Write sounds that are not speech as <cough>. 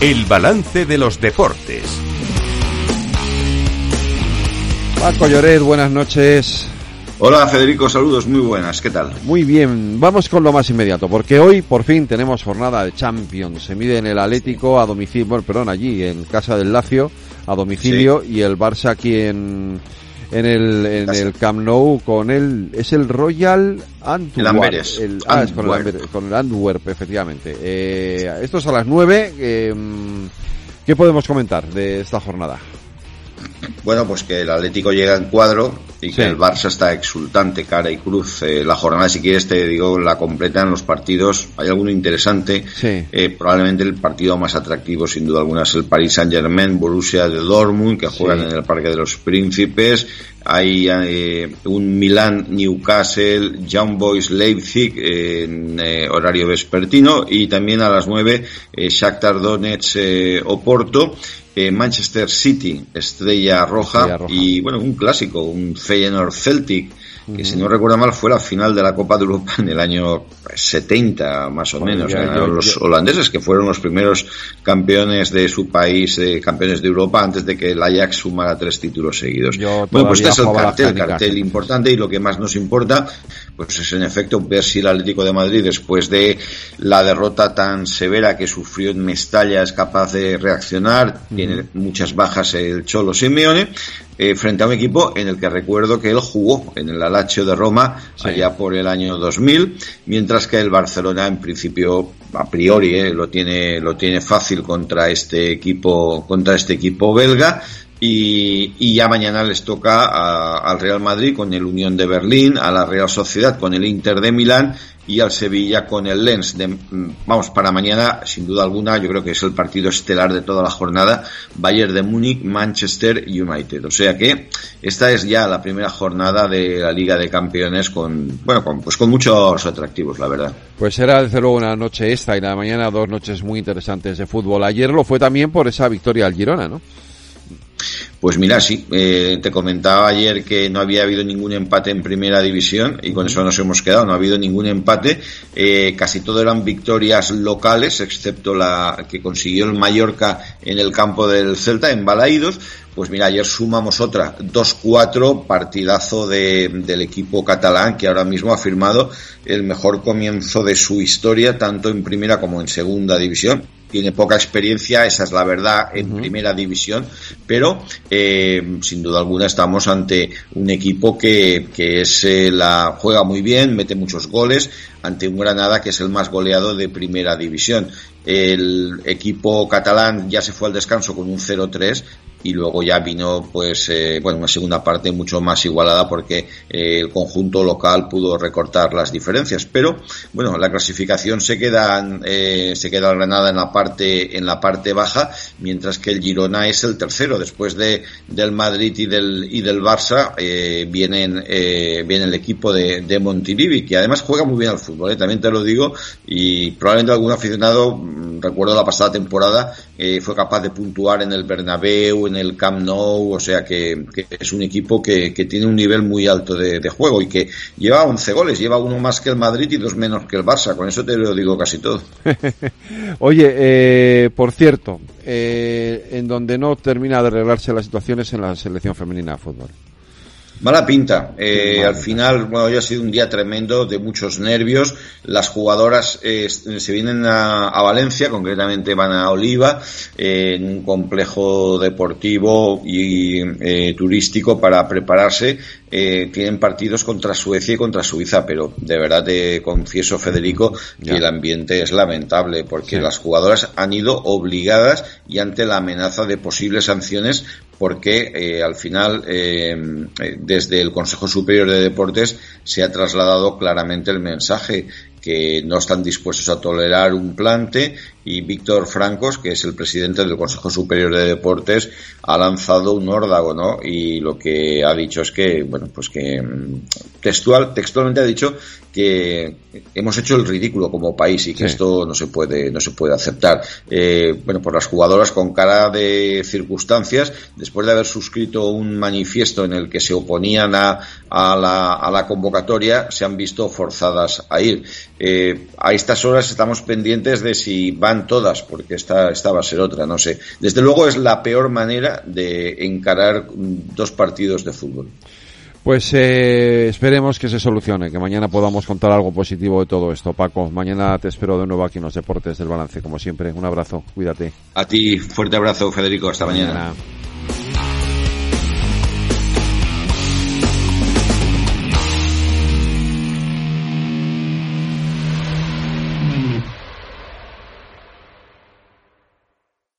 El balance de los deportes. Paco Lloret, buenas noches. Hola Federico, saludos, muy buenas, ¿qué tal? Muy bien, vamos con lo más inmediato, porque hoy por fin tenemos jornada de Champions. Se mide en el Atlético a domicilio, bueno, perdón, allí en casa del Lacio a domicilio y el Barça aquí en en el en el Camp Nou con el es el Royal Antwerp. El, ah, es con, el, con el Antwerp, efectivamente. Eh, esto es a las 9. Eh, ¿Qué podemos comentar de esta jornada? Bueno, pues que el Atlético llega en cuadro y que el Barça está exultante, cara y cruz. Eh, la jornada, si quieres, te digo, la completan los partidos. Hay alguno interesante. Eh, probablemente el partido más atractivo, sin duda alguna, es el Paris Saint-Germain, Borussia de Dortmund, que juegan en el Parque de los Príncipes. Hay eh, un Milan Newcastle, Young Boys Leipzig en horario vespertino y también a las 9 Shakhtar Donetsk Oporto Manchester City, Estrella Roja, y bueno, un clásico, un Feyenoord Celtic, que si no recuerdo mal fue la final de la Copa de Europa en el año 70 más o menos. los holandeses que fueron los primeros campeones de su país, eh, campeones de Europa, antes de que el Ajax sumara tres títulos seguidos. bueno, pues este es el cartel, cartel importante y lo que más nos importa pues es en efecto ver si el Atlético de Madrid, después de la derrota tan severa que sufrió en Mestalla, es capaz de reaccionar. Tiene muchas bajas el Cholo Simeone, eh, frente a un equipo en el que recuerdo que él jugó en el Alacho de Roma allá por el año 2000, mientras que el Barcelona en principio a priori eh, lo tiene lo tiene fácil contra este equipo contra este equipo belga y, ya mañana les toca al Real Madrid con el Unión de Berlín, a la Real Sociedad con el Inter de Milán y al Sevilla con el Lens. De, mm, vamos, para mañana, sin duda alguna, yo creo que es el partido estelar de toda la jornada. Bayern de Múnich, Manchester United. O sea que esta es ya la primera jornada de la Liga de Campeones con, bueno, con, pues con muchos atractivos, la verdad. Pues será desde luego una noche esta y la mañana dos noches muy interesantes de fútbol. Ayer lo fue también por esa victoria al Girona, ¿no? Pues mira, sí, eh, te comentaba ayer que no había habido ningún empate en primera división y con eso nos hemos quedado, no ha habido ningún empate, eh, casi todo eran victorias locales, excepto la que consiguió el Mallorca en el campo del Celta, en Balaídos, pues mira, ayer sumamos otra, 2-4, partidazo de, del equipo catalán que ahora mismo ha firmado el mejor comienzo de su historia, tanto en primera como en segunda división tiene poca experiencia, esa es la verdad, en primera división, pero eh, sin duda alguna estamos ante un equipo que, que es, eh, la juega muy bien, mete muchos goles, ante un Granada que es el más goleado de primera división. El equipo catalán ya se fue al descanso con un 0-3 y luego ya vino pues eh, bueno una segunda parte mucho más igualada porque eh, el conjunto local pudo recortar las diferencias. Pero bueno la clasificación se queda eh, se queda Granada en la parte en la parte baja mientras que el Girona es el tercero. Después de del Madrid y del y del Barça eh, vienen eh, viene el equipo de, de Montilivi que además juega muy bien al fútbol también te lo digo y probablemente algún aficionado recuerdo la pasada temporada fue capaz de puntuar en el Bernabéu en el Camp Nou, o sea que, es un equipo que, tiene un nivel muy alto de, juego y que lleva 11 goles, lleva uno más que el Madrid y dos menos que el Barça, con eso te lo digo casi todo. <laughs> Oye, eh, por cierto, eh, en donde no termina de arreglarse las situaciones en la selección femenina de fútbol. Mala pinta. Eh, al final, bueno, hoy ha sido un día tremendo de muchos nervios. Las jugadoras eh, se vienen a, Valencia, concretamente van a Oliva, eh, en un complejo deportivo y eh, turístico para prepararse. tienen partidos contra Suecia y contra Suiza, pero de verdad te confieso, Federico, que el ambiente es lamentable porque las jugadoras han ido obligadas y ante la amenaza de posibles sanciones porque eh, al final eh, desde el Consejo Superior de Deportes se ha trasladado claramente el mensaje que no están dispuestos a tolerar un plante y Víctor Francos, que es el presidente del Consejo Superior de Deportes, ha lanzado un órdago, ¿no? Y lo que ha dicho es que, bueno, pues que mm, textual, textualmente ha dicho que hemos hecho el ridículo como país y que esto no se puede no se puede aceptar. Eh, bueno por las jugadoras con cara de circunstancias después de haber suscrito un manifiesto en el que se oponían a, a, la, a la convocatoria se han visto forzadas a ir. Eh, a estas horas estamos pendientes de si van serán todas, porque esta, esta va a ser otra, no sé. Desde luego es la peor manera de encarar dos partidos de fútbol. Pues eh, esperemos que se solucione, que mañana podamos contar algo positivo de todo esto. Paco, mañana te espero de nuevo aquí en los Deportes del Balance, como siempre. Un abrazo, cuídate. A ti, fuerte abrazo, Federico. Hasta, mañana.